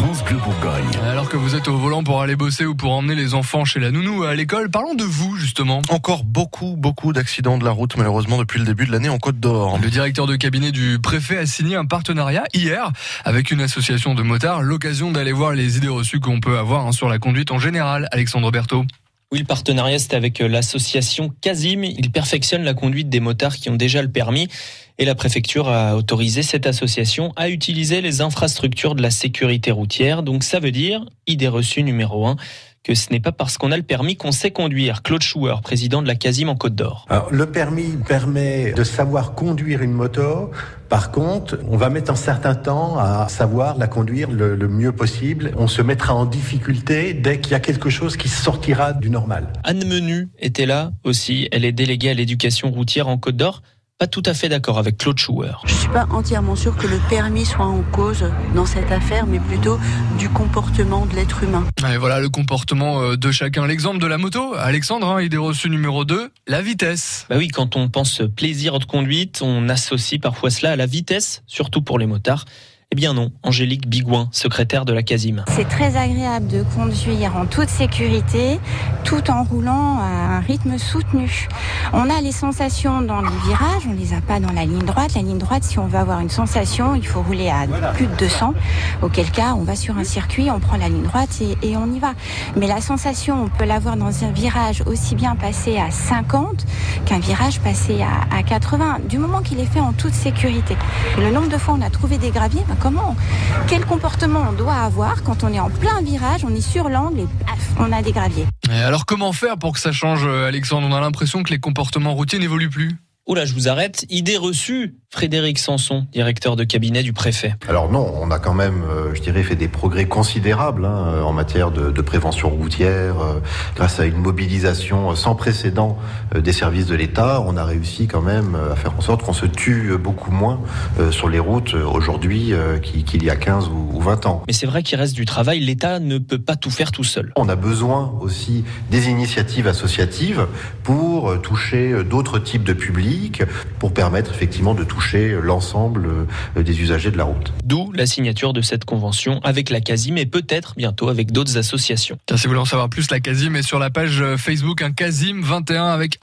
France Bleu Bourgogne. Alors que vous êtes au volant pour aller bosser ou pour emmener les enfants chez la nounou à l'école, parlons de vous justement. Encore beaucoup, beaucoup d'accidents de la route malheureusement depuis le début de l'année en Côte d'Or. Le directeur de cabinet du préfet a signé un partenariat hier avec une association de motards, l'occasion d'aller voir les idées reçues qu'on peut avoir hein, sur la conduite en général. Alexandre Berthaud. Oui, le partenariat, c'est avec euh, l'association Casim. Il perfectionne la conduite des motards qui ont déjà le permis. Et la préfecture a autorisé cette association à utiliser les infrastructures de la sécurité routière. Donc ça veut dire, idée reçue numéro un, que ce n'est pas parce qu'on a le permis qu'on sait conduire. Claude Schouer, président de la Casim en Côte d'Or. Le permis permet de savoir conduire une moto. Par contre, on va mettre un certain temps à savoir la conduire le, le mieux possible. On se mettra en difficulté dès qu'il y a quelque chose qui sortira du normal. Anne Menu était là aussi. Elle est déléguée à l'éducation routière en Côte d'Or pas tout à fait d'accord avec Claude Schouer. Je suis pas entièrement sûr que le permis soit en cause dans cette affaire, mais plutôt du comportement de l'être humain. Et voilà le comportement euh, de chacun. L'exemple de la moto, Alexandre, hein, idée reçue numéro 2, la vitesse. Bah oui, quand on pense plaisir de conduite, on associe parfois cela à la vitesse, surtout pour les motards. Eh bien non, Angélique Bigouin, secrétaire de la Casim. C'est très agréable de conduire en toute sécurité, tout en roulant à un rythme soutenu. On a les sensations dans les virages, on les a pas dans la ligne droite. La ligne droite, si on veut avoir une sensation, il faut rouler à plus de 200. Auquel cas, on va sur un circuit, on prend la ligne droite et, on y va. Mais la sensation, on peut l'avoir dans un virage aussi bien passé à 50 qu'un virage passé à, à 80. Du moment qu'il est fait en toute sécurité. Le nombre de fois on a trouvé des graviers, ben comment, quel comportement on doit avoir quand on est en plein virage, on est sur l'angle et paf, on a des graviers? Et alors comment faire pour que ça change, Alexandre? On a l'impression que les comportements routiers n'évoluent plus. Oh là, je vous arrête. Idée reçue, Frédéric Sanson, directeur de cabinet du préfet. Alors non, on a quand même, euh, je dirais, fait des progrès considérables hein, en matière de, de, prévention routière. Euh, grâce à une mobilisation sans précédent euh, des services de l'État, on a réussi quand même à faire en sorte qu'on se tue beaucoup moins sur les routes aujourd'hui qu'il y a 15 ou 20 ans. Mais c'est vrai qu'il reste du travail. L'État ne peut pas tout faire tout seul. On a besoin aussi des initiatives associatives pour toucher d'autres types de publics, pour permettre effectivement de toucher l'ensemble des usagers de la route. D'où la signature de cette convention avec la CASIM et peut-être bientôt avec d'autres associations. Si vous voulez en savoir plus, la CASIM est sur la page Facebook un CASIM 21 avec